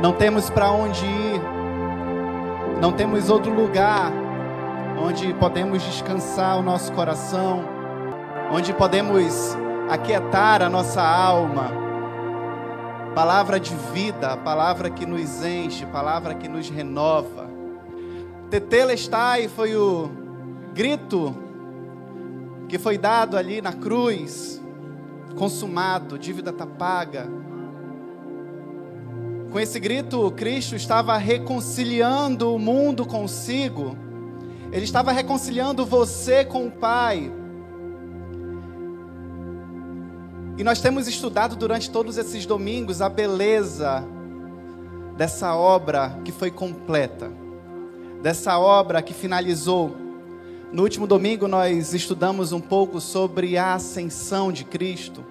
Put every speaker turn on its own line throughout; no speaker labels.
Não temos para onde ir. Não temos outro lugar onde podemos descansar o nosso coração, onde podemos aquietar a nossa alma. Palavra de vida, palavra que nos enche, palavra que nos renova. Tetelestai foi o grito que foi dado ali na cruz, consumado, dívida está paga. Com esse grito, Cristo estava reconciliando o mundo consigo, ele estava reconciliando você com o Pai. E nós temos estudado durante todos esses domingos a beleza dessa obra que foi completa, dessa obra que finalizou. No último domingo nós estudamos um pouco sobre a ascensão de Cristo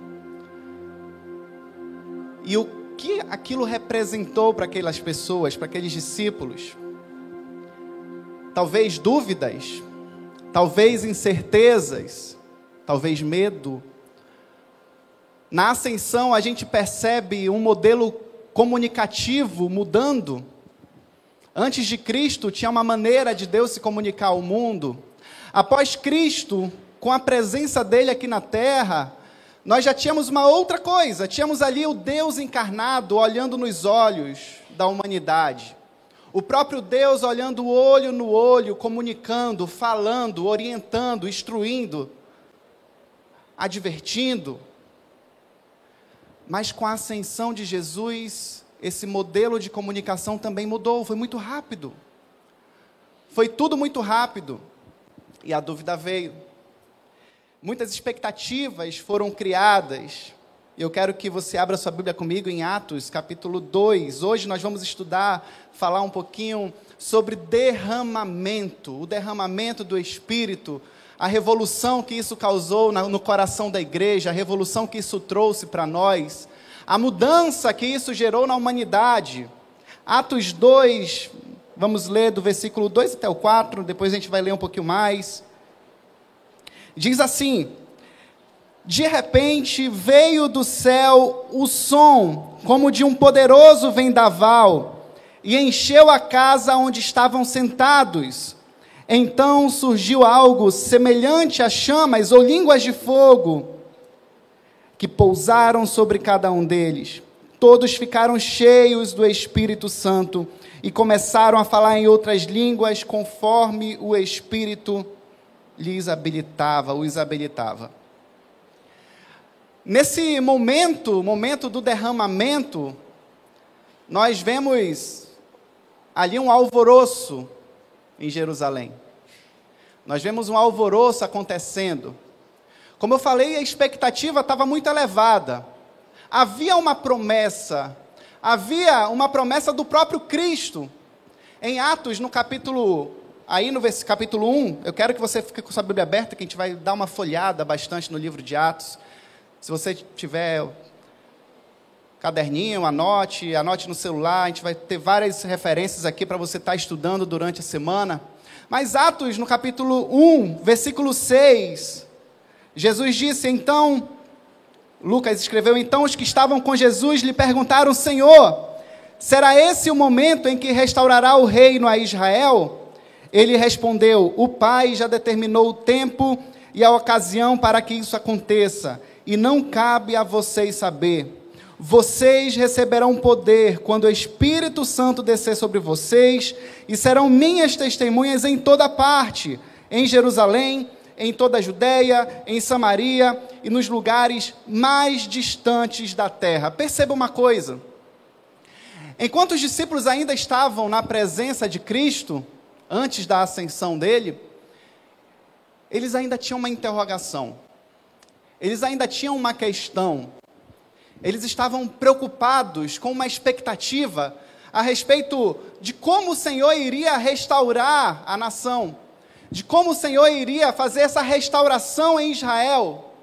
e o que aquilo representou para aquelas pessoas, para aqueles discípulos. Talvez dúvidas, talvez incertezas, talvez medo na ascensão, a gente percebe um modelo comunicativo mudando. Antes de Cristo, tinha uma maneira de Deus se comunicar ao mundo. Após Cristo, com a presença dele aqui na terra, nós já tínhamos uma outra coisa. Tínhamos ali o Deus encarnado olhando nos olhos da humanidade. O próprio Deus olhando olho no olho, comunicando, falando, orientando, instruindo, advertindo. Mas com a ascensão de Jesus, esse modelo de comunicação também mudou, foi muito rápido. Foi tudo muito rápido. E a dúvida veio. Muitas expectativas foram criadas. Eu quero que você abra sua Bíblia comigo em Atos, capítulo 2. Hoje nós vamos estudar, falar um pouquinho sobre derramamento, o derramamento do Espírito a revolução que isso causou no coração da igreja, a revolução que isso trouxe para nós, a mudança que isso gerou na humanidade. Atos 2, vamos ler do versículo 2 até o 4, depois a gente vai ler um pouquinho mais. Diz assim: De repente veio do céu o som, como de um poderoso vendaval, e encheu a casa onde estavam sentados. Então surgiu algo semelhante a chamas ou línguas de fogo que pousaram sobre cada um deles. Todos ficaram cheios do Espírito Santo e começaram a falar em outras línguas conforme o Espírito lhes habilitava, os habilitava. Nesse momento, momento do derramamento, nós vemos ali um alvoroço em Jerusalém. Nós vemos um alvoroço acontecendo. Como eu falei, a expectativa estava muito elevada. Havia uma promessa, havia uma promessa do próprio Cristo. Em Atos, no capítulo, aí no capítulo 1, eu quero que você fique com sua Bíblia aberta, que a gente vai dar uma folhada bastante no livro de Atos. Se você tiver caderninho, anote, anote no celular, a gente vai ter várias referências aqui para você estar tá estudando durante a semana. Mas Atos, no capítulo 1, versículo 6, Jesus disse: Então, Lucas escreveu: Então os que estavam com Jesus lhe perguntaram: Senhor, será esse o momento em que restaurará o reino a Israel? Ele respondeu: O Pai já determinou o tempo e a ocasião para que isso aconteça, e não cabe a vocês saber vocês receberão poder quando o Espírito Santo descer sobre vocês e serão minhas testemunhas em toda parte, em Jerusalém, em toda a Judéia, em Samaria e nos lugares mais distantes da terra. Perceba uma coisa. Enquanto os discípulos ainda estavam na presença de Cristo, antes da ascensão dele, eles ainda tinham uma interrogação. Eles ainda tinham uma questão. Eles estavam preocupados com uma expectativa a respeito de como o Senhor iria restaurar a nação, de como o Senhor iria fazer essa restauração em Israel.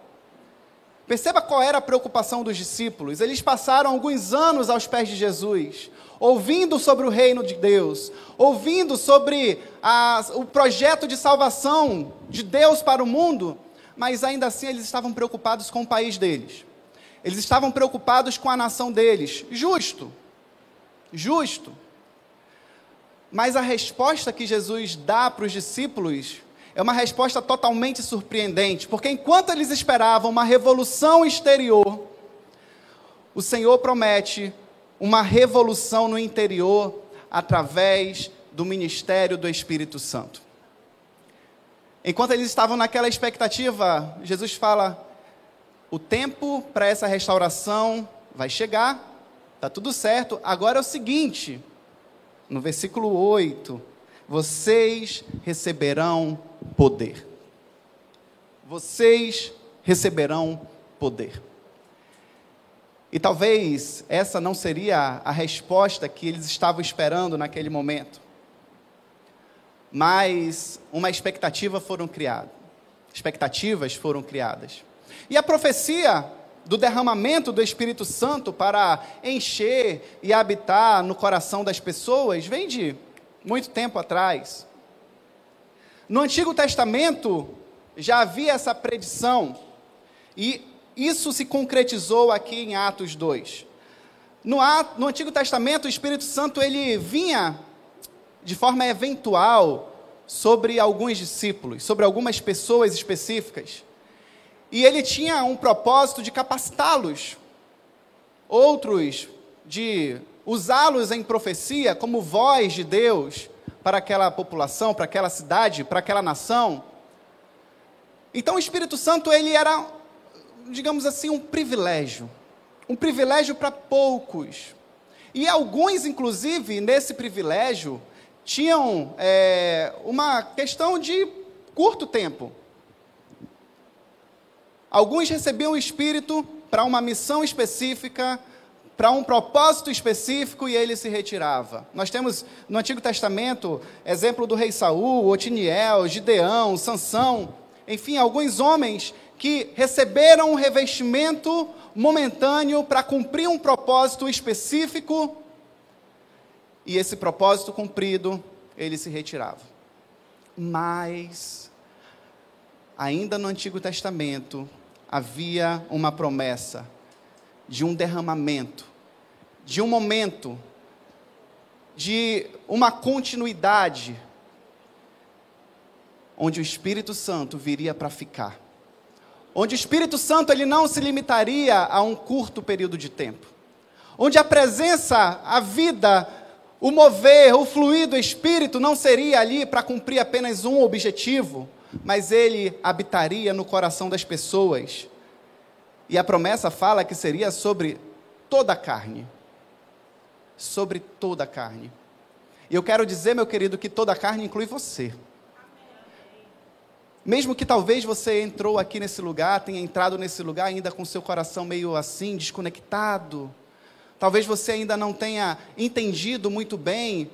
Perceba qual era a preocupação dos discípulos. Eles passaram alguns anos aos pés de Jesus, ouvindo sobre o reino de Deus, ouvindo sobre a, o projeto de salvação de Deus para o mundo, mas ainda assim eles estavam preocupados com o país deles. Eles estavam preocupados com a nação deles. Justo. justo. Mas a resposta que Jesus dá para os discípulos é uma resposta totalmente surpreendente, porque enquanto eles esperavam uma revolução exterior, o Senhor promete uma revolução no interior através do ministério do Espírito Santo. Enquanto eles estavam naquela expectativa, Jesus fala: o tempo para essa restauração vai chegar, está tudo certo. Agora é o seguinte, no versículo 8: vocês receberão poder. Vocês receberão poder. E talvez essa não seria a resposta que eles estavam esperando naquele momento. Mas uma expectativa foram criadas. Expectativas foram criadas. E a profecia do derramamento do Espírito Santo para encher e habitar no coração das pessoas vem de muito tempo atrás. No Antigo Testamento já havia essa predição e isso se concretizou aqui em Atos 2. No, no Antigo Testamento, o Espírito Santo ele vinha de forma eventual sobre alguns discípulos, sobre algumas pessoas específicas. E ele tinha um propósito de capacitá-los, outros de usá-los em profecia como voz de Deus para aquela população, para aquela cidade, para aquela nação. Então o Espírito Santo ele era digamos assim, um privilégio. Um privilégio para poucos. E alguns, inclusive, nesse privilégio, tinham é, uma questão de curto tempo. Alguns recebiam o Espírito para uma missão específica, para um propósito específico e ele se retirava. Nós temos no Antigo Testamento exemplo do rei Saul, Otiniel, Gideão, Sansão, enfim, alguns homens que receberam um revestimento momentâneo para cumprir um propósito específico, e esse propósito cumprido, ele se retirava. Mas, ainda no Antigo Testamento, havia uma promessa de um derramamento, de um momento, de uma continuidade, onde o Espírito Santo viria para ficar onde o Espírito Santo ele não se limitaria a um curto período de tempo, onde a presença, a vida, o mover, o fluir do Espírito não seria ali para cumprir apenas um objetivo, mas ele habitaria no coração das pessoas. E a promessa fala que seria sobre toda a carne. Sobre toda a carne. E eu quero dizer, meu querido, que toda a carne inclui você. Mesmo que talvez você entrou aqui nesse lugar, tenha entrado nesse lugar ainda com seu coração meio assim, desconectado. Talvez você ainda não tenha entendido muito bem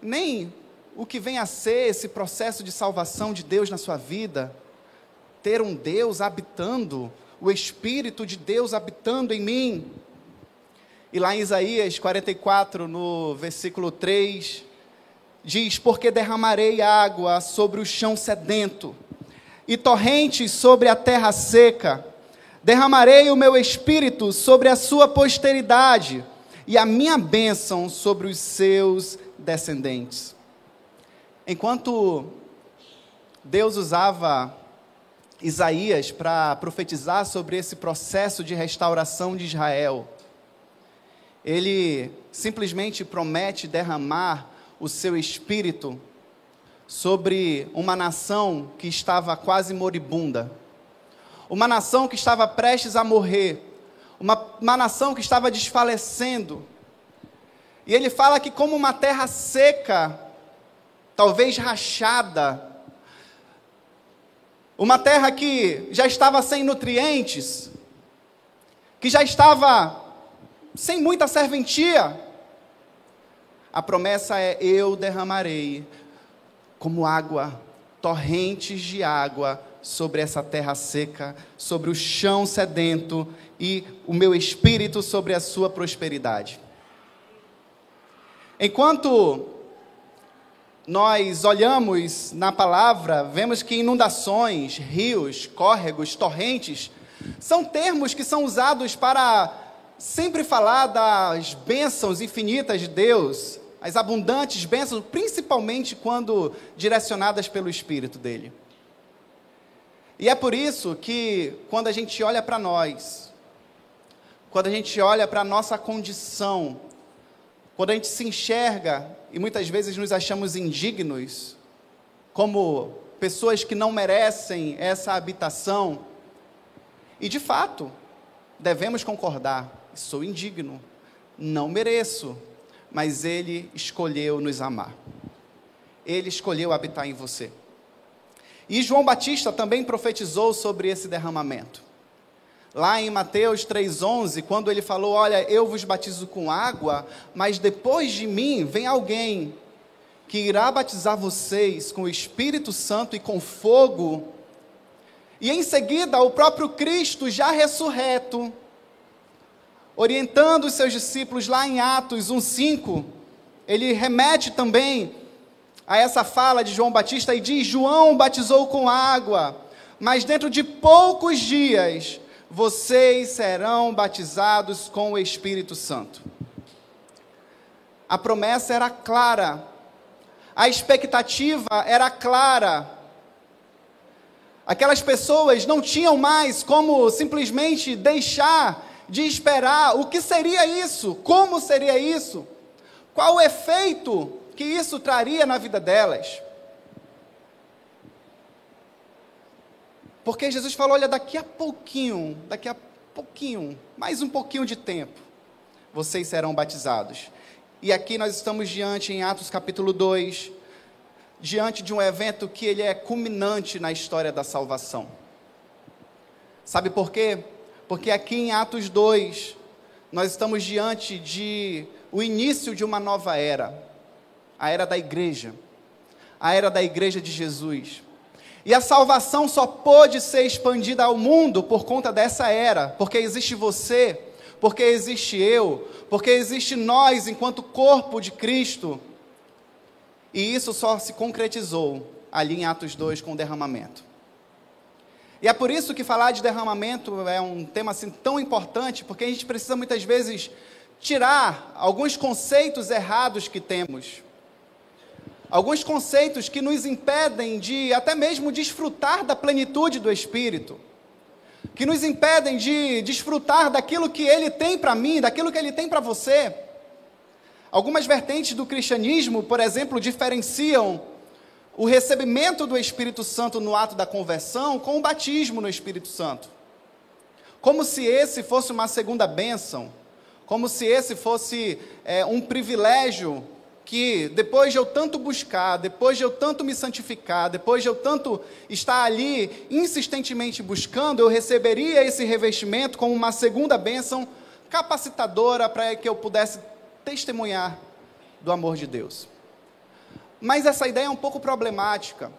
nem o que vem a ser esse processo de salvação de Deus na sua vida. Ter um Deus habitando, o Espírito de Deus habitando em mim. E lá em Isaías 44, no versículo 3, diz: Porque derramarei água sobre o chão sedento e torrentes sobre a terra seca. Derramarei o meu espírito sobre a sua posteridade e a minha bênção sobre os seus descendentes. Enquanto Deus usava Isaías para profetizar sobre esse processo de restauração de Israel, ele simplesmente promete derramar o seu espírito sobre uma nação que estava quase moribunda, uma nação que estava prestes a morrer, uma, uma nação que estava desfalecendo. E ele fala que, como uma terra seca, talvez rachada, uma terra que já estava sem nutrientes, que já estava sem muita serventia, a promessa é: eu derramarei como água, torrentes de água sobre essa terra seca, sobre o chão sedento e o meu espírito sobre a sua prosperidade. Enquanto nós olhamos na palavra, vemos que inundações, rios, córregos, torrentes, são termos que são usados para sempre falar das bênçãos infinitas de Deus, as abundantes bênçãos, principalmente quando direcionadas pelo Espírito dele. E é por isso que, quando a gente olha para nós, quando a gente olha para a nossa condição, quando a gente se enxerga e muitas vezes nos achamos indignos, como pessoas que não merecem essa habitação, e de fato, devemos concordar: sou indigno, não mereço, mas Ele escolheu nos amar. Ele escolheu habitar em você. E João Batista também profetizou sobre esse derramamento. Lá em Mateus 3,11, quando ele falou: Olha, eu vos batizo com água, mas depois de mim vem alguém que irá batizar vocês com o Espírito Santo e com fogo. E em seguida, o próprio Cristo, já ressurreto, orientando os seus discípulos lá em Atos 1,5, ele remete também a essa fala de João Batista e diz: João batizou com água, mas dentro de poucos dias vocês serão batizados com o Espírito Santo. A promessa era clara, a expectativa era clara. Aquelas pessoas não tinham mais como simplesmente deixar de esperar o que seria isso, como seria isso, qual o efeito que isso traria na vida delas. Porque Jesus falou: olha, daqui a pouquinho, daqui a pouquinho, mais um pouquinho de tempo, vocês serão batizados. E aqui nós estamos diante, em Atos capítulo 2, diante de um evento que ele é culminante na história da salvação. Sabe por quê? Porque aqui em Atos 2, nós estamos diante de o início de uma nova era a era da igreja, a era da igreja de Jesus. E a salvação só pôde ser expandida ao mundo por conta dessa era, porque existe você, porque existe eu, porque existe nós enquanto corpo de Cristo. E isso só se concretizou ali em Atos 2 com o derramamento. E é por isso que falar de derramamento é um tema assim tão importante, porque a gente precisa muitas vezes tirar alguns conceitos errados que temos alguns conceitos que nos impedem de até mesmo desfrutar da plenitude do Espírito, que nos impedem de desfrutar daquilo que Ele tem para mim, daquilo que Ele tem para você. Algumas vertentes do cristianismo, por exemplo, diferenciam o recebimento do Espírito Santo no ato da conversão com o batismo no Espírito Santo. Como se esse fosse uma segunda bênção, como se esse fosse é, um privilégio que depois de eu tanto buscar, depois de eu tanto me santificar, depois de eu tanto estar ali insistentemente buscando, eu receberia esse revestimento como uma segunda bênção capacitadora para que eu pudesse testemunhar do amor de Deus. Mas essa ideia é um pouco problemática,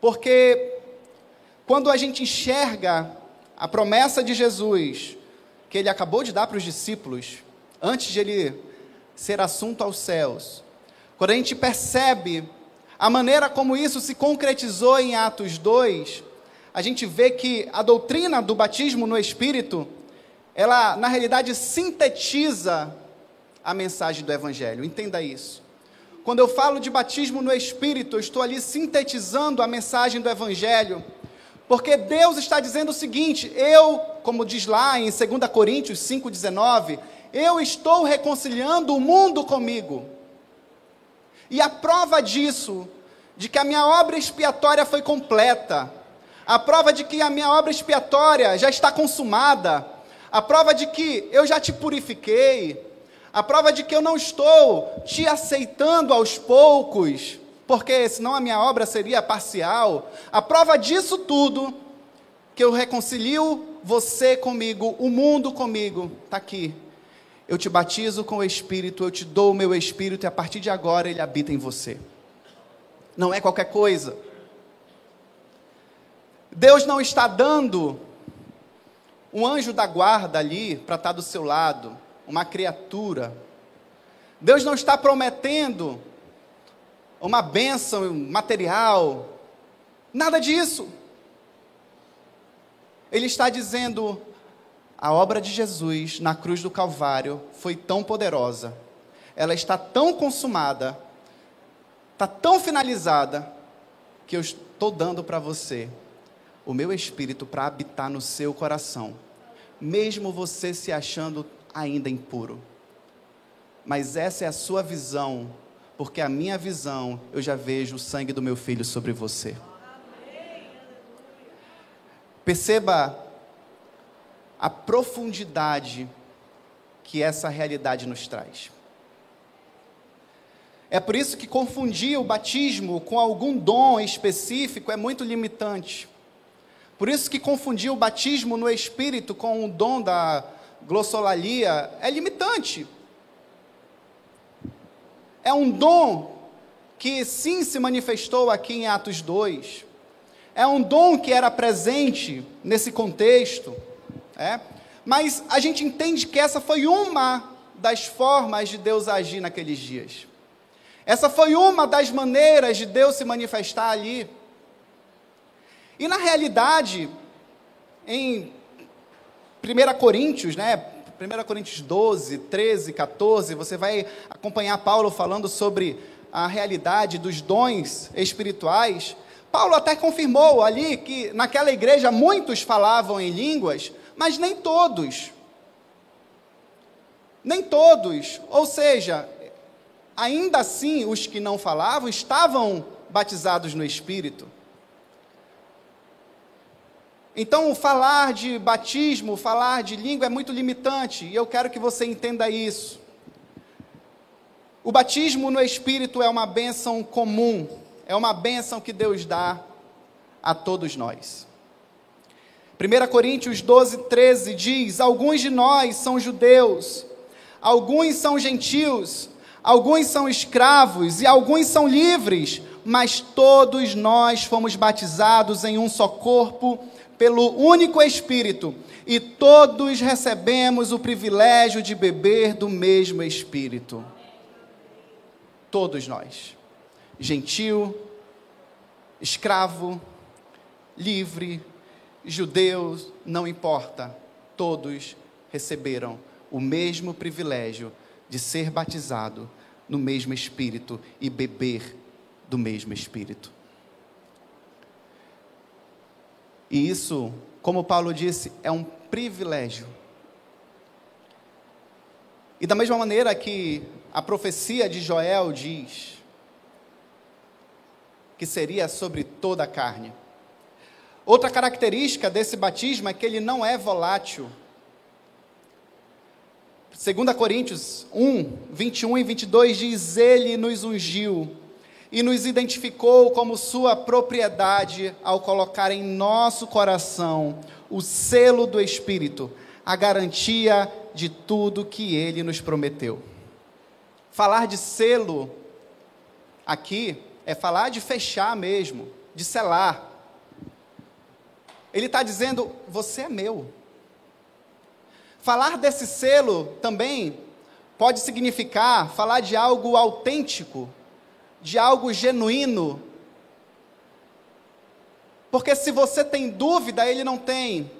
porque quando a gente enxerga a promessa de Jesus, que ele acabou de dar para os discípulos, antes de ele ser assunto aos céus. Quando a gente percebe a maneira como isso se concretizou em Atos 2, a gente vê que a doutrina do batismo no Espírito, ela na realidade sintetiza a mensagem do Evangelho. Entenda isso. Quando eu falo de batismo no Espírito, eu estou ali sintetizando a mensagem do Evangelho. Porque Deus está dizendo o seguinte: eu, como diz lá em 2 Coríntios 5,19, eu estou reconciliando o mundo comigo. E a prova disso, de que a minha obra expiatória foi completa, a prova de que a minha obra expiatória já está consumada, a prova de que eu já te purifiquei, a prova de que eu não estou te aceitando aos poucos, porque senão a minha obra seria parcial. A prova disso tudo, que eu reconcilio você comigo, o mundo comigo, está aqui, eu te batizo com o Espírito, eu te dou o meu Espírito e a partir de agora ele habita em você. Não é qualquer coisa. Deus não está dando um anjo da guarda ali para estar do seu lado, uma criatura. Deus não está prometendo uma bênção material, nada disso. Ele está dizendo: A obra de Jesus na cruz do Calvário foi tão poderosa, ela está tão consumada, está tão finalizada, que eu estou dando para você o meu espírito para habitar no seu coração, mesmo você se achando ainda impuro. Mas essa é a sua visão, porque a minha visão, eu já vejo o sangue do meu filho sobre você. Perceba a profundidade que essa realidade nos traz. É por isso que confundir o batismo com algum dom específico é muito limitante. Por isso que confundir o batismo no Espírito com o dom da glossolalia é limitante. É um dom que sim se manifestou aqui em Atos 2. É um dom que era presente nesse contexto. É? Mas a gente entende que essa foi uma das formas de Deus agir naqueles dias. Essa foi uma das maneiras de Deus se manifestar ali. E na realidade, em 1 Coríntios, né? 1 Coríntios 12, 13, 14, você vai acompanhar Paulo falando sobre a realidade dos dons espirituais. Paulo até confirmou ali que naquela igreja muitos falavam em línguas, mas nem todos. Nem todos. Ou seja, ainda assim, os que não falavam estavam batizados no Espírito. Então, falar de batismo, falar de língua é muito limitante, e eu quero que você entenda isso. O batismo no Espírito é uma bênção comum, é uma bênção que Deus dá a todos nós. 1 Coríntios 12, 13 diz: Alguns de nós são judeus, alguns são gentios, alguns são escravos e alguns são livres, mas todos nós fomos batizados em um só corpo pelo único Espírito, e todos recebemos o privilégio de beber do mesmo Espírito. Todos nós. Gentil, escravo, livre, judeu, não importa. Todos receberam o mesmo privilégio de ser batizado no mesmo Espírito e beber do mesmo Espírito. E isso, como Paulo disse, é um privilégio. E da mesma maneira que a profecia de Joel diz que seria sobre toda a carne. Outra característica desse batismo é que ele não é volátil. 2 Coríntios 1, 21 e 22 diz: Ele nos ungiu e nos identificou como sua propriedade ao colocar em nosso coração o selo do Espírito, a garantia de tudo que ele nos prometeu. Falar de selo aqui é falar de fechar mesmo, de selar. Ele está dizendo: você é meu. Falar desse selo também pode significar falar de algo autêntico, de algo genuíno. Porque se você tem dúvida, ele não tem.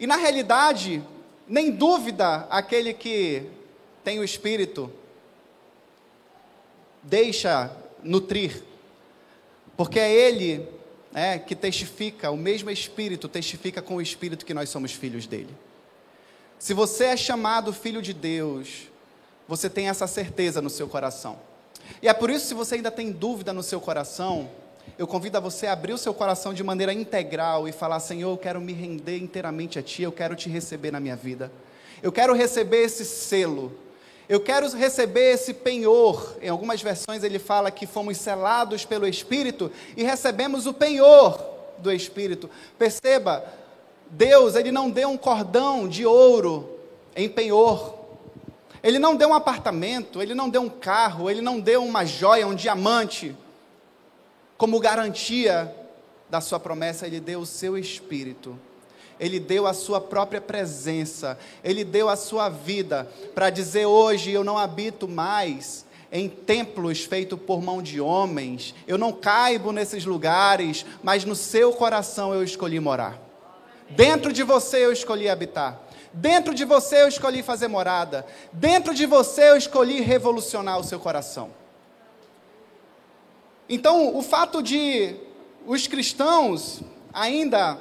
E na realidade, nem dúvida aquele que tem o Espírito deixa nutrir. Porque é Ele é, que testifica, o mesmo Espírito testifica com o Espírito que nós somos filhos dele. Se você é chamado filho de Deus, você tem essa certeza no seu coração. E é por isso, se você ainda tem dúvida no seu coração, eu convido a você a abrir o seu coração de maneira integral e falar: Senhor, eu quero me render inteiramente a Ti, eu quero te receber na minha vida. Eu quero receber esse selo. Eu quero receber esse penhor. Em algumas versões ele fala que fomos selados pelo Espírito e recebemos o penhor do Espírito. Perceba, Deus, ele não deu um cordão de ouro em penhor ele não deu um apartamento, ele não deu um carro, ele não deu uma joia, um diamante, como garantia da sua promessa, ele deu o seu espírito. Ele deu a sua própria presença, ele deu a sua vida para dizer hoje eu não habito mais em templos feitos por mão de homens, eu não caibo nesses lugares, mas no seu coração eu escolhi morar. Dentro de você eu escolhi habitar. Dentro de você eu escolhi fazer morada. Dentro de você eu escolhi revolucionar o seu coração. Então, o fato de os cristãos ainda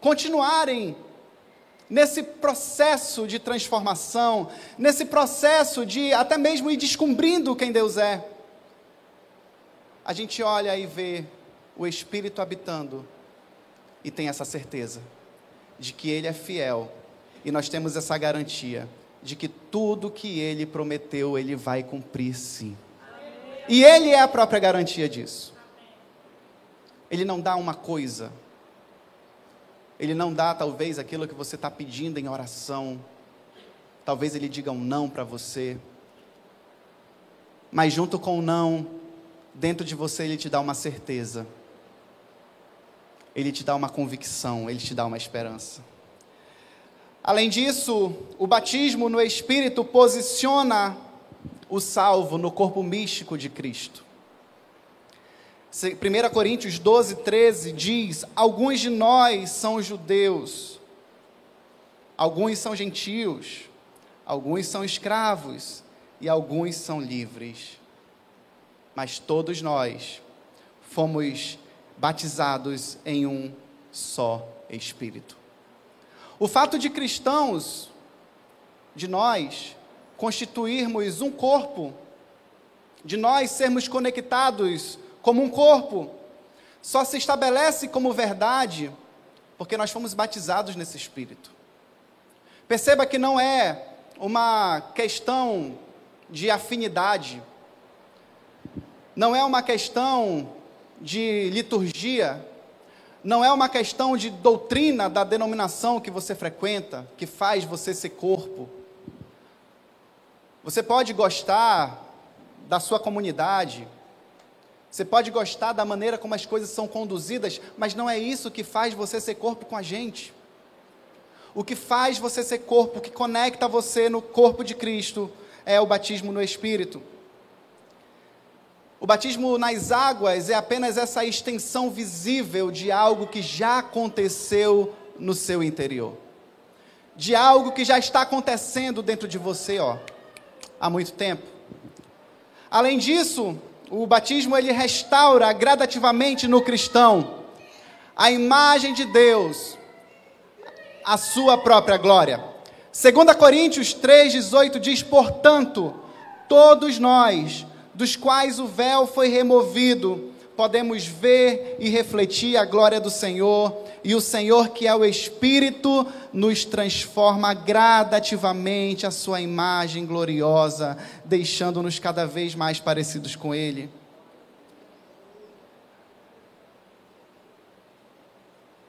continuarem nesse processo de transformação, nesse processo de até mesmo ir descobrindo quem Deus é, a gente olha e vê o Espírito habitando e tem essa certeza de que Ele é fiel. E nós temos essa garantia de que tudo que Ele prometeu, Ele vai cumprir sim. E Ele é a própria garantia disso. Ele não dá uma coisa, Ele não dá talvez aquilo que você está pedindo em oração, talvez Ele diga um não para você, mas junto com o não, dentro de você Ele te dá uma certeza ele te dá uma convicção, ele te dá uma esperança. Além disso, o batismo no Espírito posiciona o salvo no corpo místico de Cristo. 1 Coríntios 12, 13 diz: Alguns de nós são judeus, alguns são gentios, alguns são escravos e alguns são livres. Mas todos nós fomos batizados em um só Espírito. O fato de cristãos, de nós, constituirmos um corpo, de nós sermos conectados como um corpo, só se estabelece como verdade porque nós fomos batizados nesse Espírito. Perceba que não é uma questão de afinidade, não é uma questão de liturgia, não é uma questão de doutrina da denominação que você frequenta, que faz você ser corpo. Você pode gostar da sua comunidade, você pode gostar da maneira como as coisas são conduzidas, mas não é isso que faz você ser corpo com a gente. O que faz você ser corpo, que conecta você no corpo de Cristo, é o batismo no Espírito. O batismo nas águas é apenas essa extensão visível de algo que já aconteceu no seu interior. De algo que já está acontecendo dentro de você, ó, há muito tempo. Além disso, o batismo ele restaura gradativamente no cristão a imagem de Deus, a sua própria glória. 2 Coríntios 3:18 diz: "Portanto, todos nós dos quais o véu foi removido, podemos ver e refletir a glória do Senhor, e o Senhor, que é o Espírito, nos transforma gradativamente a sua imagem gloriosa, deixando-nos cada vez mais parecidos com Ele.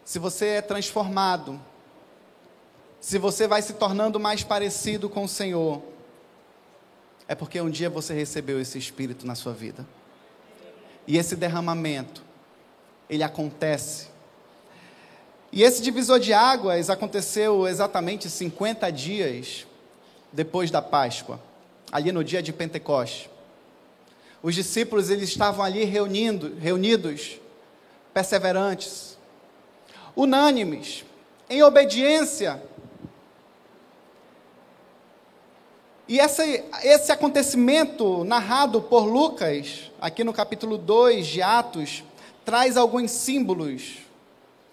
Se você é transformado, se você vai se tornando mais parecido com o Senhor, é porque um dia você recebeu esse Espírito na sua vida. E esse derramamento, ele acontece. E esse divisor de águas aconteceu exatamente 50 dias depois da Páscoa, ali no dia de Pentecostes. Os discípulos eles estavam ali reunindo, reunidos, perseverantes, unânimes, em obediência E essa, esse acontecimento narrado por Lucas, aqui no capítulo 2 de Atos, traz alguns símbolos.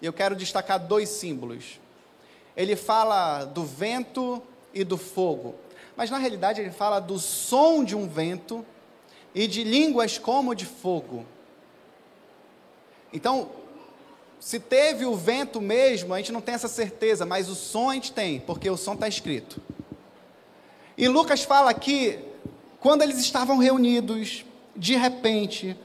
Eu quero destacar dois símbolos. Ele fala do vento e do fogo. Mas na realidade ele fala do som de um vento e de línguas como de fogo. Então, se teve o vento mesmo, a gente não tem essa certeza, mas o som a gente tem, porque o som está escrito. E Lucas fala que, quando eles estavam reunidos, de repente,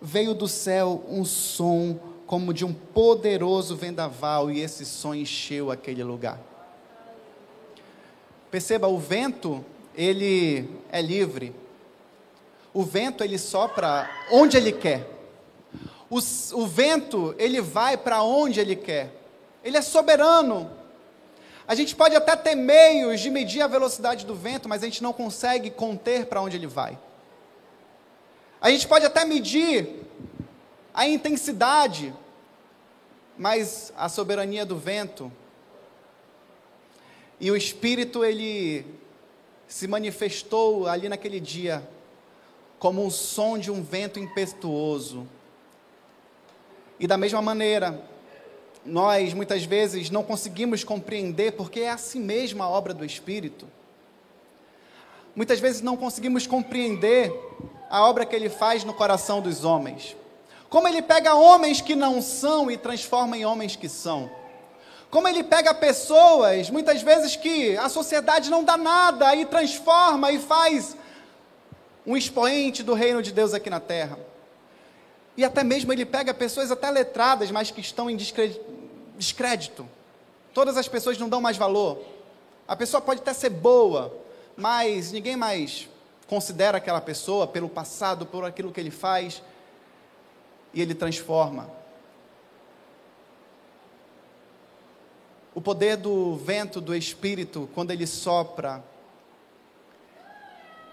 veio do céu um som como de um poderoso vendaval, e esse som encheu aquele lugar. Perceba, o vento, ele é livre. O vento, ele sopra onde ele quer. O, o vento, ele vai para onde ele quer. Ele é soberano. A gente pode até ter meios de medir a velocidade do vento, mas a gente não consegue conter para onde ele vai. A gente pode até medir a intensidade, mas a soberania do vento. E o Espírito, ele se manifestou ali naquele dia como um som de um vento impetuoso. E da mesma maneira, nós muitas vezes não conseguimos compreender porque é assim mesmo a obra do Espírito. Muitas vezes não conseguimos compreender a obra que ele faz no coração dos homens. Como ele pega homens que não são e transforma em homens que são. Como ele pega pessoas, muitas vezes que a sociedade não dá nada e transforma e faz um expoente do reino de Deus aqui na terra. E até mesmo ele pega pessoas até letradas, mas que estão em descrédito. Todas as pessoas não dão mais valor. A pessoa pode até ser boa, mas ninguém mais considera aquela pessoa pelo passado, por aquilo que ele faz e ele transforma. O poder do vento do Espírito, quando ele sopra,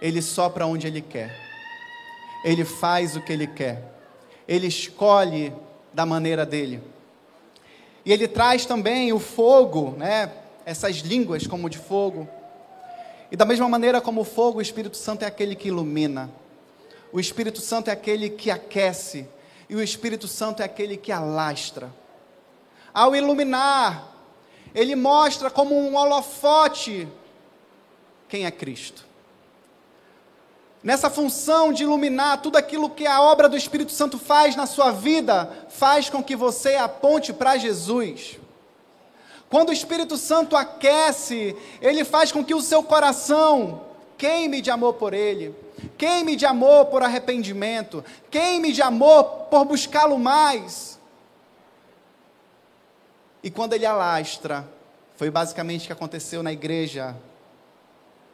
ele sopra onde ele quer, ele faz o que ele quer, ele escolhe da maneira dele. E ele traz também o fogo, né? essas línguas como de fogo. E da mesma maneira como o fogo, o Espírito Santo é aquele que ilumina. O Espírito Santo é aquele que aquece e o Espírito Santo é aquele que alastra. Ao iluminar, ele mostra como um holofote quem é Cristo. Nessa função de iluminar tudo aquilo que a obra do Espírito Santo faz na sua vida, faz com que você aponte para Jesus. Quando o Espírito Santo aquece, ele faz com que o seu coração queime de amor por ele Queime de amor por arrependimento. Queime de amor por buscá-lo mais. E quando ele alastra, foi basicamente o que aconteceu na igreja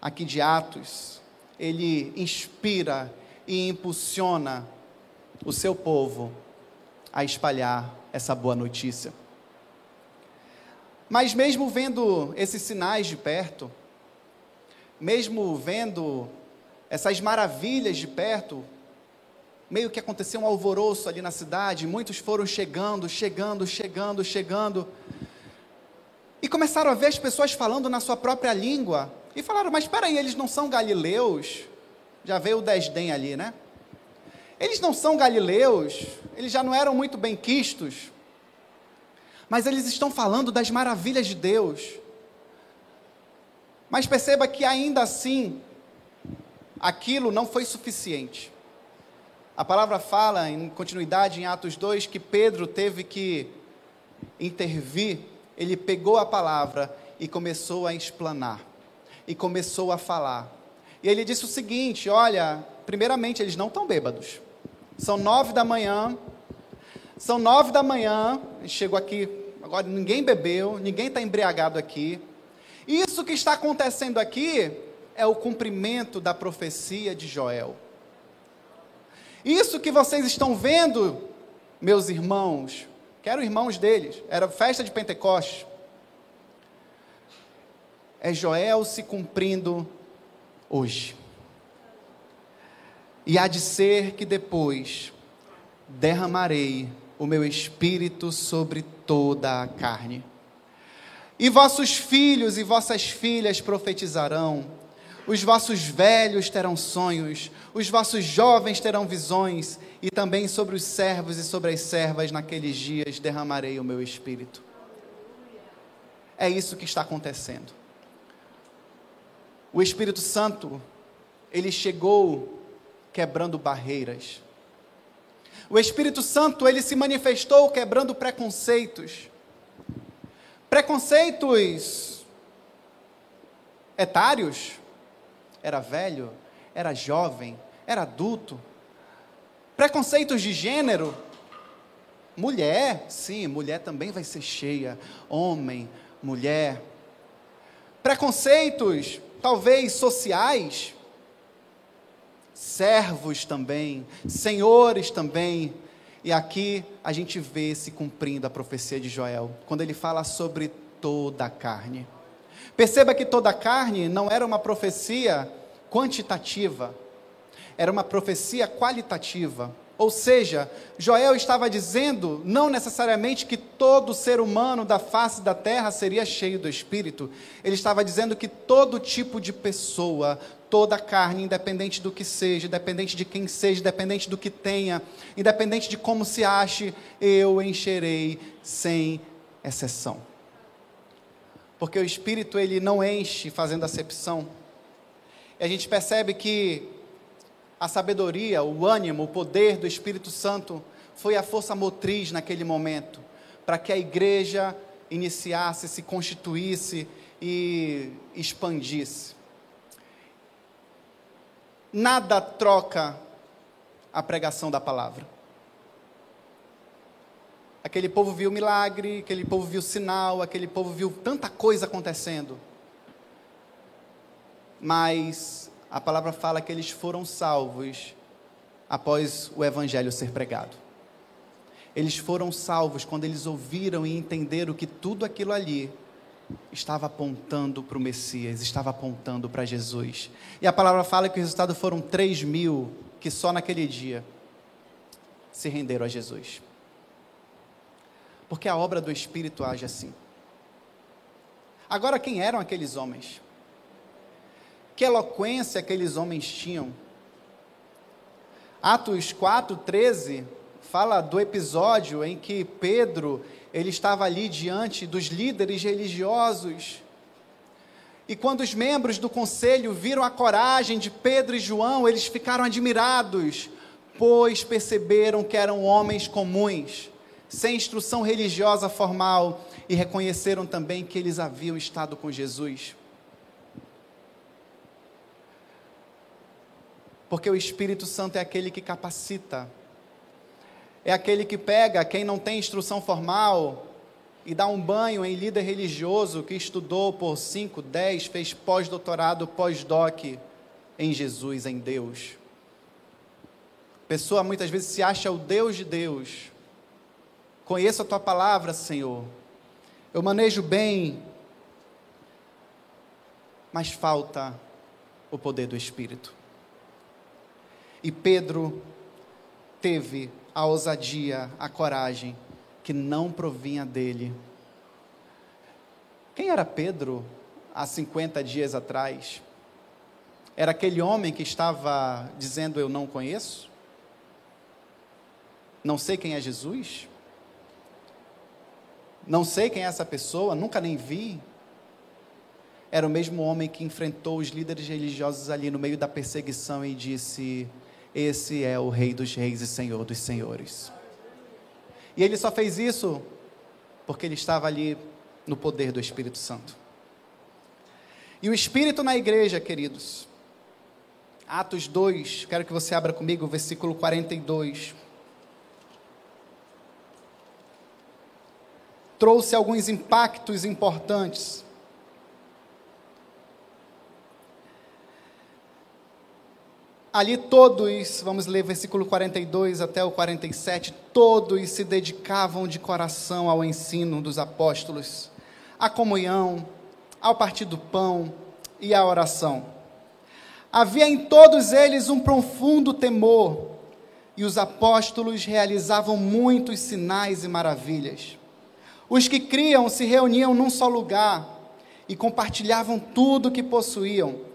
aqui de Atos. Ele inspira e impulsiona o seu povo a espalhar essa boa notícia. Mas mesmo vendo esses sinais de perto, mesmo vendo essas maravilhas de perto, meio que aconteceu um alvoroço ali na cidade, muitos foram chegando, chegando, chegando, chegando. E começaram a ver as pessoas falando na sua própria língua. E falaram, mas espera aí, eles não são galileus? Já veio o desdém ali, né? Eles não são galileus, eles já não eram muito bem quistos. Mas eles estão falando das maravilhas de Deus. Mas perceba que ainda assim, aquilo não foi suficiente. A palavra fala, em continuidade em Atos 2, que Pedro teve que intervir, ele pegou a palavra e começou a explanar, e começou a falar. E ele disse o seguinte: olha, primeiramente, eles não estão bêbados. São nove da manhã, são nove da manhã, chegou aqui, agora ninguém bebeu, ninguém está embriagado aqui. Isso que está acontecendo aqui é o cumprimento da profecia de Joel. Isso que vocês estão vendo, meus irmãos, que eram irmãos deles, era festa de Pentecostes, é Joel se cumprindo hoje. E há de ser que depois derramarei o meu espírito sobre toda a carne. E vossos filhos e vossas filhas profetizarão, os vossos velhos terão sonhos, os vossos jovens terão visões, e também sobre os servos e sobre as servas naqueles dias derramarei o meu espírito. É isso que está acontecendo. O Espírito Santo, ele chegou quebrando barreiras. O Espírito Santo, ele se manifestou quebrando preconceitos. Preconceitos etários, era velho, era jovem, era adulto. Preconceitos de gênero. Mulher, sim, mulher também vai ser cheia. Homem, mulher. Preconceitos, talvez sociais. Servos também, senhores também. E aqui a gente vê se cumprindo a profecia de Joel, quando ele fala sobre toda a carne. Perceba que toda a carne não era uma profecia quantitativa, era uma profecia qualitativa. Ou seja, Joel estava dizendo não necessariamente que todo ser humano da face da terra seria cheio do Espírito, ele estava dizendo que todo tipo de pessoa, toda carne, independente do que seja, independente de quem seja, independente do que tenha, independente de como se ache, eu encherei sem exceção. Porque o Espírito ele não enche fazendo acepção. E a gente percebe que a sabedoria, o ânimo, o poder do Espírito Santo foi a força motriz naquele momento, para que a igreja iniciasse, se constituísse e expandisse. Nada troca a pregação da palavra. Aquele povo viu milagre, aquele povo viu sinal, aquele povo viu tanta coisa acontecendo. Mas a palavra fala que eles foram salvos após o evangelho ser pregado. Eles foram salvos quando eles ouviram e entenderam que tudo aquilo ali estava apontando para o Messias, estava apontando para Jesus. E a palavra fala que o resultado foram 3 mil que só naquele dia se renderam a Jesus. Porque a obra do Espírito age assim. Agora, quem eram aqueles homens? Que eloquência aqueles homens tinham. Atos 4, 13 fala do episódio em que Pedro ele estava ali diante dos líderes religiosos. E quando os membros do conselho viram a coragem de Pedro e João, eles ficaram admirados, pois perceberam que eram homens comuns, sem instrução religiosa formal, e reconheceram também que eles haviam estado com Jesus. Porque o Espírito Santo é aquele que capacita, é aquele que pega quem não tem instrução formal e dá um banho em líder religioso que estudou por 5, 10, fez pós-doutorado, pós-doc em Jesus, em Deus. Pessoa muitas vezes se acha o Deus de Deus. Conheço a tua palavra, Senhor. Eu manejo bem, mas falta o poder do Espírito. E Pedro teve a ousadia, a coragem que não provinha dele. Quem era Pedro há 50 dias atrás? Era aquele homem que estava dizendo: Eu não conheço? Não sei quem é Jesus? Não sei quem é essa pessoa, nunca nem vi. Era o mesmo homem que enfrentou os líderes religiosos ali no meio da perseguição e disse: esse é o Rei dos Reis e Senhor dos Senhores. E ele só fez isso porque ele estava ali no poder do Espírito Santo. E o Espírito na igreja, queridos. Atos 2, quero que você abra comigo o versículo 42. Trouxe alguns impactos importantes. Ali todos, vamos ler versículo 42 até o 47, todos se dedicavam de coração ao ensino dos apóstolos, à comunhão, ao partir do pão e à oração. Havia em todos eles um profundo temor, e os apóstolos realizavam muitos sinais e maravilhas. Os que criam se reuniam num só lugar e compartilhavam tudo o que possuíam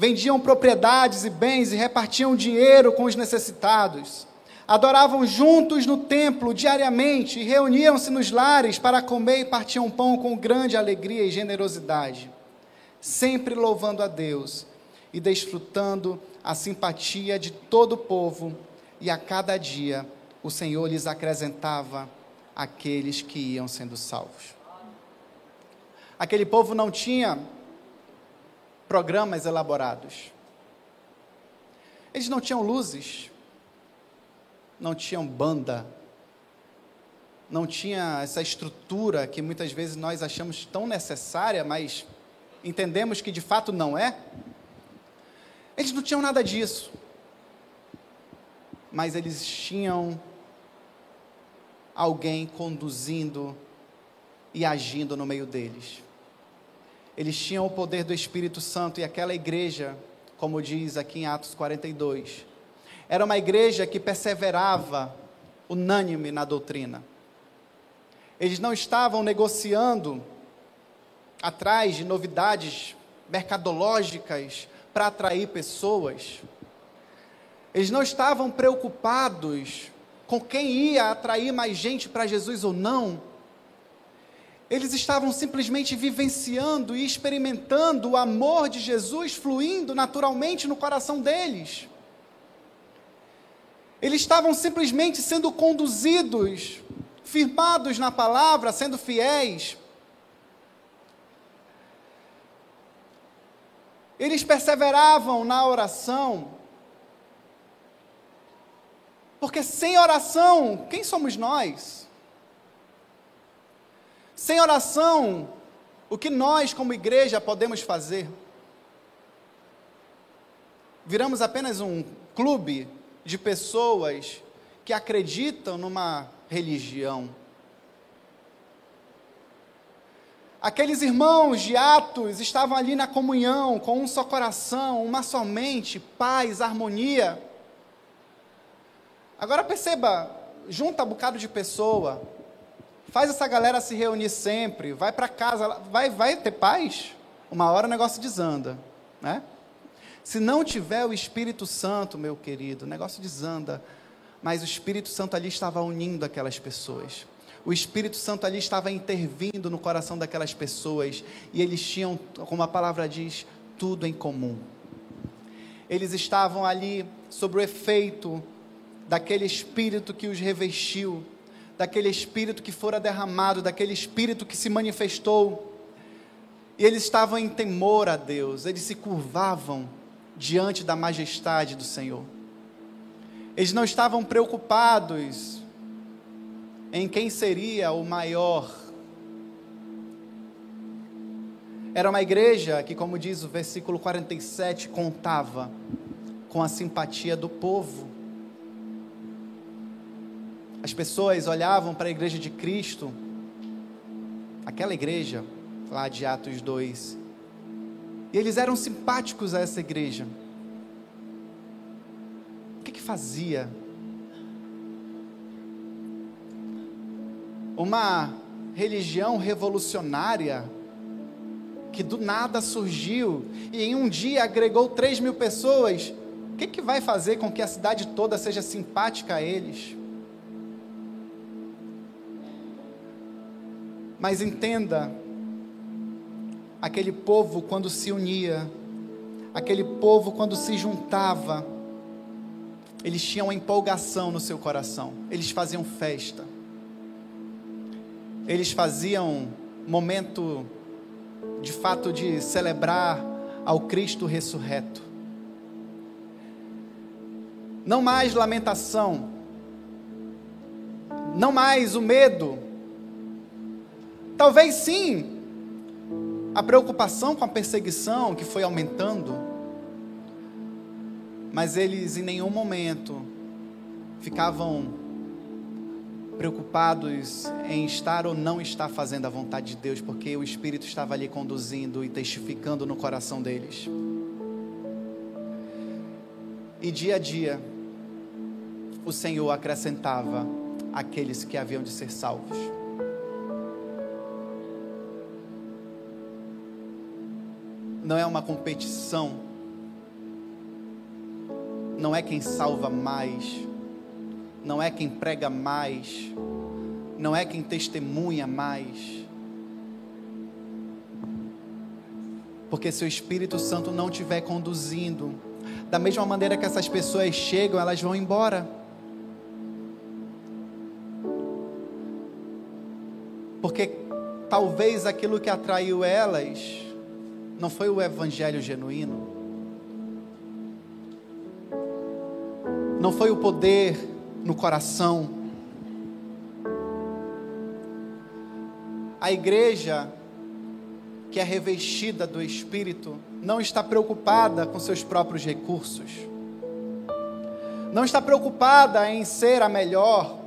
vendiam propriedades e bens e repartiam dinheiro com os necessitados. Adoravam juntos no templo diariamente e reuniam-se nos lares para comer e partiam pão com grande alegria e generosidade, sempre louvando a Deus e desfrutando a simpatia de todo o povo, e a cada dia o Senhor lhes acrescentava aqueles que iam sendo salvos. Aquele povo não tinha programas elaborados. Eles não tinham luzes, não tinham banda, não tinha essa estrutura que muitas vezes nós achamos tão necessária, mas entendemos que de fato não é. Eles não tinham nada disso, mas eles tinham alguém conduzindo e agindo no meio deles eles tinham o poder do Espírito Santo e aquela igreja, como diz aqui em Atos 42, era uma igreja que perseverava unânime na doutrina. Eles não estavam negociando atrás de novidades mercadológicas para atrair pessoas. Eles não estavam preocupados com quem ia atrair mais gente para Jesus ou não. Eles estavam simplesmente vivenciando e experimentando o amor de Jesus fluindo naturalmente no coração deles. Eles estavam simplesmente sendo conduzidos, firmados na palavra, sendo fiéis. Eles perseveravam na oração. Porque sem oração, quem somos nós? Sem oração, o que nós, como igreja, podemos fazer? Viramos apenas um clube de pessoas que acreditam numa religião. Aqueles irmãos de Atos estavam ali na comunhão, com um só coração, uma só mente, paz, harmonia. Agora perceba, junta um bocado de pessoa, faz essa galera se reunir sempre, vai para casa, vai, vai ter paz? Uma hora o negócio desanda, né? Se não tiver o Espírito Santo, meu querido, o negócio desanda. Mas o Espírito Santo ali estava unindo aquelas pessoas. O Espírito Santo ali estava intervindo no coração daquelas pessoas. E eles tinham, como a palavra diz, tudo em comum. Eles estavam ali sob o efeito daquele Espírito que os revestiu, daquele Espírito que fora derramado, daquele Espírito que se manifestou. E eles estavam em temor a Deus, eles se curvavam diante da majestade do Senhor. Eles não estavam preocupados em quem seria o maior. Era uma igreja que, como diz o versículo 47, contava com a simpatia do povo. As pessoas olhavam para a igreja de Cristo, aquela igreja lá de Atos 2, e eles eram simpáticos a essa igreja. O que, que fazia? Uma religião revolucionária que do nada surgiu e em um dia agregou 3 mil pessoas. O que, que vai fazer com que a cidade toda seja simpática a eles? Mas entenda, aquele povo quando se unia, aquele povo quando se juntava, eles tinham uma empolgação no seu coração, eles faziam festa, eles faziam momento de fato de celebrar ao Cristo ressurreto. Não mais lamentação, não mais o medo. Talvez sim, a preocupação com a perseguição que foi aumentando, mas eles em nenhum momento ficavam preocupados em estar ou não estar fazendo a vontade de Deus, porque o Espírito estava ali conduzindo e testificando no coração deles. E dia a dia, o Senhor acrescentava aqueles que haviam de ser salvos. Não é uma competição, não é quem salva mais, não é quem prega mais, não é quem testemunha mais. Porque se o Espírito Santo não estiver conduzindo, da mesma maneira que essas pessoas chegam, elas vão embora. Porque talvez aquilo que atraiu elas não foi o evangelho genuíno. Não foi o poder no coração. A igreja que é revestida do Espírito não está preocupada com seus próprios recursos. Não está preocupada em ser a melhor,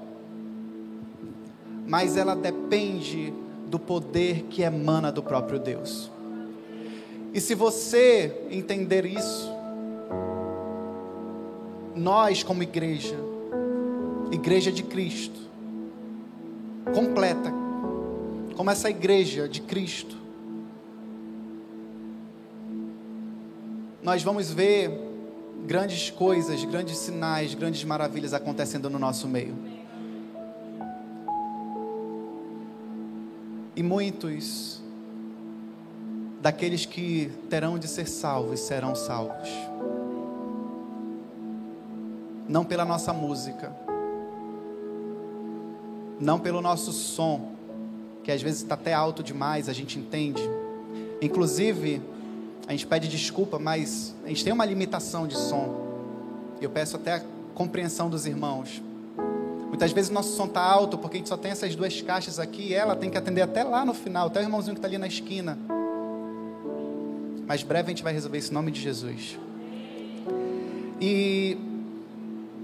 mas ela depende do poder que emana do próprio Deus. E se você entender isso, nós, como igreja, igreja de Cristo, completa, como essa igreja de Cristo, nós vamos ver grandes coisas, grandes sinais, grandes maravilhas acontecendo no nosso meio. E muitos daqueles que terão de ser salvos serão salvos. Não pela nossa música, não pelo nosso som, que às vezes está até alto demais, a gente entende. Inclusive, a gente pede desculpa, mas a gente tem uma limitação de som. Eu peço até a compreensão dos irmãos. Muitas vezes o nosso som está alto porque a gente só tem essas duas caixas aqui e ela tem que atender até lá no final, até o irmãozinho que está ali na esquina. Mas breve a gente vai resolver isso em nome de Jesus. E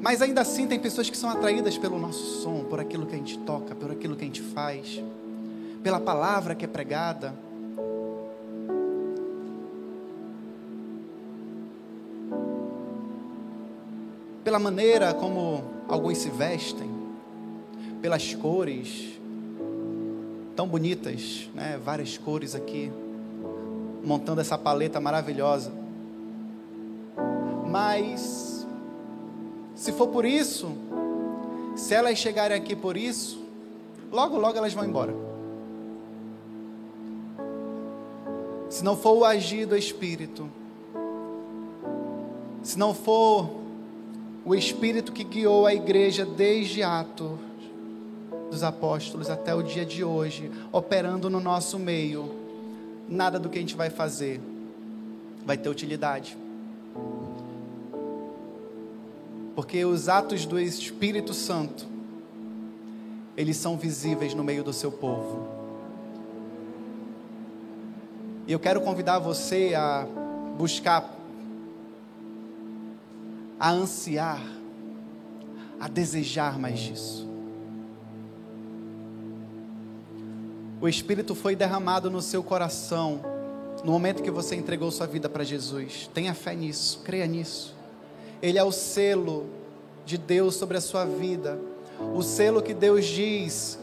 mas ainda assim tem pessoas que são atraídas pelo nosso som, por aquilo que a gente toca, por aquilo que a gente faz, pela palavra que é pregada. pela maneira como alguns se vestem, pelas cores tão bonitas, né? Várias cores aqui, montando essa paleta maravilhosa. Mas se for por isso, se elas chegarem aqui por isso, logo logo elas vão embora. Se não for o agir do Espírito, se não for o Espírito que guiou a igreja desde Atos dos Apóstolos até o dia de hoje, operando no nosso meio, nada do que a gente vai fazer vai ter utilidade. Porque os atos do Espírito Santo, eles são visíveis no meio do seu povo. E eu quero convidar você a buscar a ansiar, a desejar mais disso. O Espírito foi derramado no seu coração no momento que você entregou sua vida para Jesus. Tenha fé nisso, creia nisso. Ele é o selo de Deus sobre a sua vida. O selo que Deus diz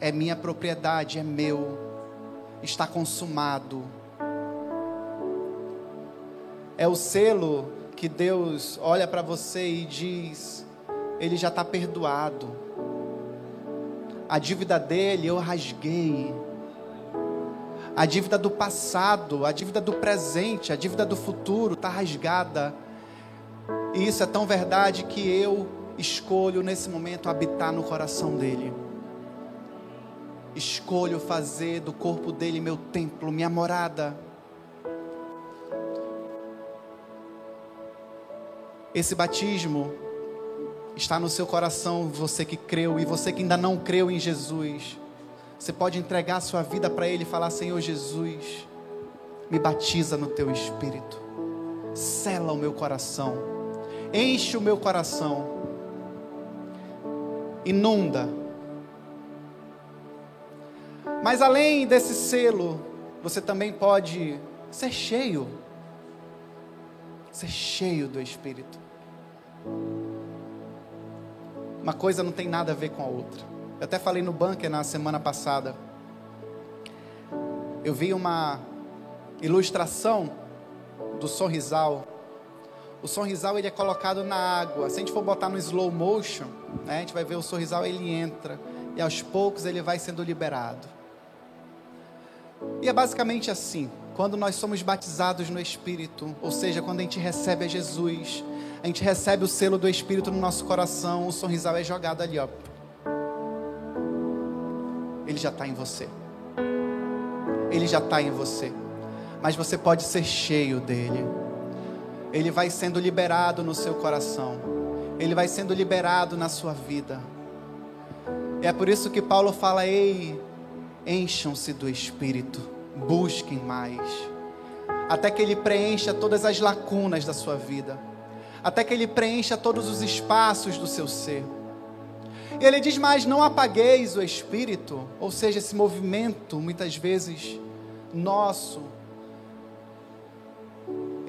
é minha propriedade, é meu, está consumado. É o selo que Deus olha para você e diz: Ele já está perdoado. A dívida dele eu rasguei. A dívida do passado, a dívida do presente, a dívida do futuro está rasgada. E isso é tão verdade que eu escolho nesse momento habitar no coração dele. Escolho fazer do corpo dele meu templo, minha morada. Esse batismo está no seu coração, você que creu e você que ainda não creu em Jesus. Você pode entregar sua vida para Ele e falar: Senhor Jesus, me batiza no teu espírito, sela o meu coração, enche o meu coração, inunda. Mas além desse selo, você também pode ser cheio ser cheio do Espírito. Uma coisa não tem nada a ver com a outra. Eu até falei no bunker na semana passada. Eu vi uma ilustração do sorrisal. O sorrisal ele é colocado na água. Se a gente for botar no slow motion, né, a gente vai ver o sorrisal ele entra e aos poucos ele vai sendo liberado. E é basicamente assim quando nós somos batizados no Espírito, ou seja, quando a gente recebe a Jesus, a gente recebe o selo do Espírito no nosso coração, o sorrisal é jogado ali, ó. Ele já está em você. Ele já está em você. Mas você pode ser cheio dele. Ele vai sendo liberado no seu coração. Ele vai sendo liberado na sua vida. E é por isso que Paulo fala: ei, encham-se do Espírito busquem mais, até que Ele preencha todas as lacunas da sua vida, até que Ele preencha todos os espaços do seu ser. E Ele diz mais: não apagueis o Espírito, ou seja, esse movimento, muitas vezes, nosso,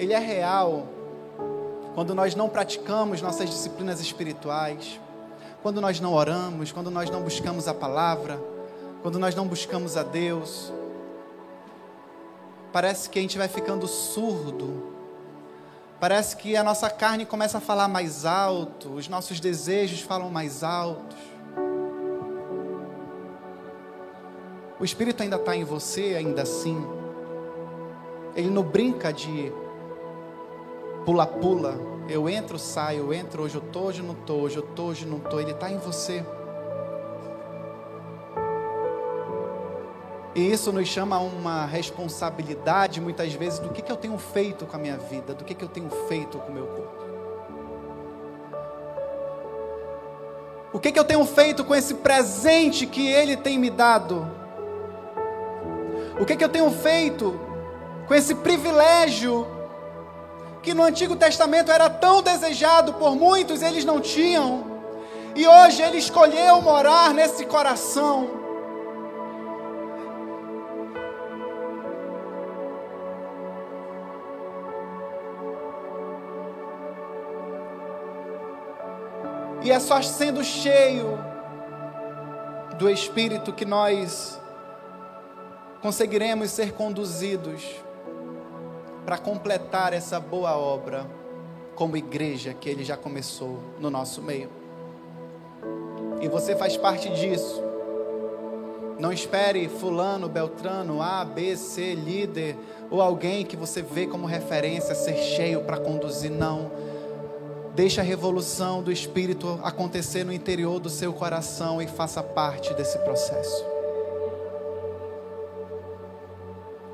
ele é real, quando nós não praticamos nossas disciplinas espirituais, quando nós não oramos, quando nós não buscamos a palavra, quando nós não buscamos a Deus, parece que a gente vai ficando surdo, parece que a nossa carne começa a falar mais alto, os nossos desejos falam mais altos. O Espírito ainda está em você, ainda assim. Ele não brinca de pula-pula. Eu entro, saio, eu entro, hoje eu estou, hoje eu não estou, hoje eu estou, hoje eu não estou. Ele está em você. E isso nos chama a uma responsabilidade, muitas vezes, do que, que eu tenho feito com a minha vida, do que, que eu tenho feito com o meu corpo. O que, que eu tenho feito com esse presente que Ele tem me dado? O que, que eu tenho feito com esse privilégio que no Antigo Testamento era tão desejado por muitos, eles não tinham, e hoje Ele escolheu morar nesse coração. E é só sendo cheio do Espírito que nós conseguiremos ser conduzidos para completar essa boa obra como igreja que ele já começou no nosso meio. E você faz parte disso. Não espere fulano, beltrano, A, B, C, líder ou alguém que você vê como referência ser cheio para conduzir, não Deixe a revolução do Espírito acontecer no interior do seu coração e faça parte desse processo.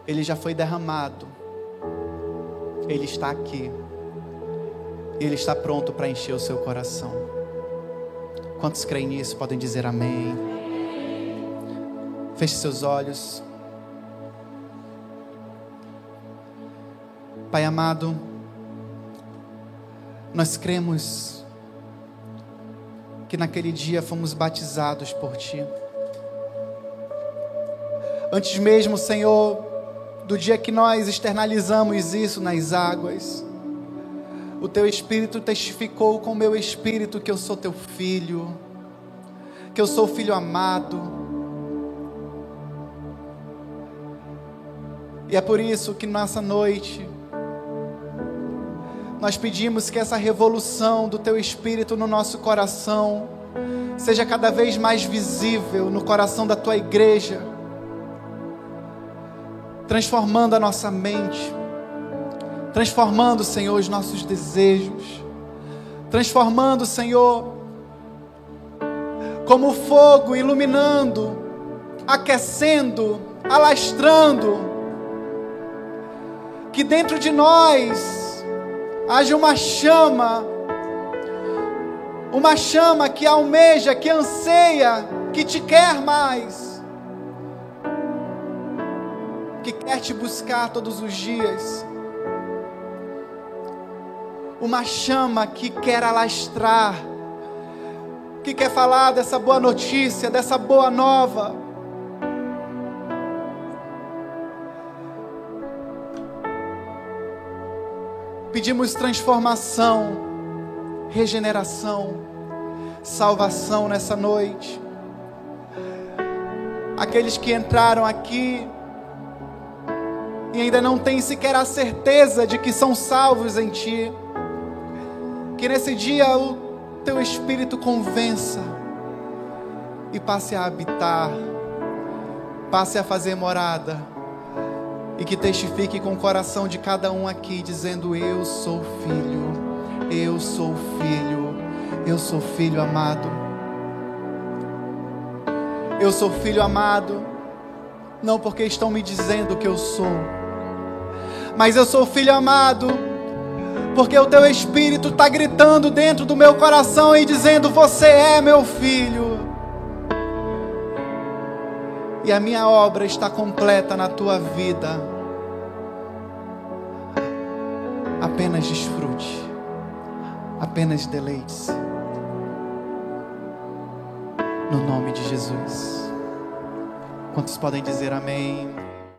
Ele já foi derramado, ele está aqui, ele está pronto para encher o seu coração. Quantos creem nisso podem dizer amém? Feche seus olhos. Pai amado, nós cremos que naquele dia fomos batizados por Ti. Antes mesmo, Senhor, do dia que nós externalizamos isso nas águas, o Teu Espírito testificou com o meu Espírito que eu sou Teu filho, que eu sou filho amado. E é por isso que nessa noite, nós pedimos que essa revolução do Teu Espírito no nosso coração seja cada vez mais visível no coração da Tua igreja, transformando a nossa mente, transformando, Senhor, os nossos desejos, transformando, Senhor, como fogo iluminando, aquecendo, alastrando, que dentro de nós haja uma chama, uma chama que almeja, que anseia, que te quer mais, que quer te buscar todos os dias, uma chama que quer alastrar, que quer falar dessa boa notícia, dessa boa nova Pedimos transformação, regeneração, salvação nessa noite. Aqueles que entraram aqui e ainda não têm sequer a certeza de que são salvos em Ti, que nesse dia o Teu Espírito convença e passe a habitar, passe a fazer morada e que testifique com o coração de cada um aqui, dizendo: Eu sou filho, eu sou filho, eu sou filho amado. Eu sou filho amado, não porque estão me dizendo que eu sou, mas eu sou filho amado, porque o teu espírito está gritando dentro do meu coração e dizendo: Você é meu filho e a minha obra está completa na tua vida. Apenas desfrute, apenas deleite-se. No nome de Jesus. Quantos podem dizer amém?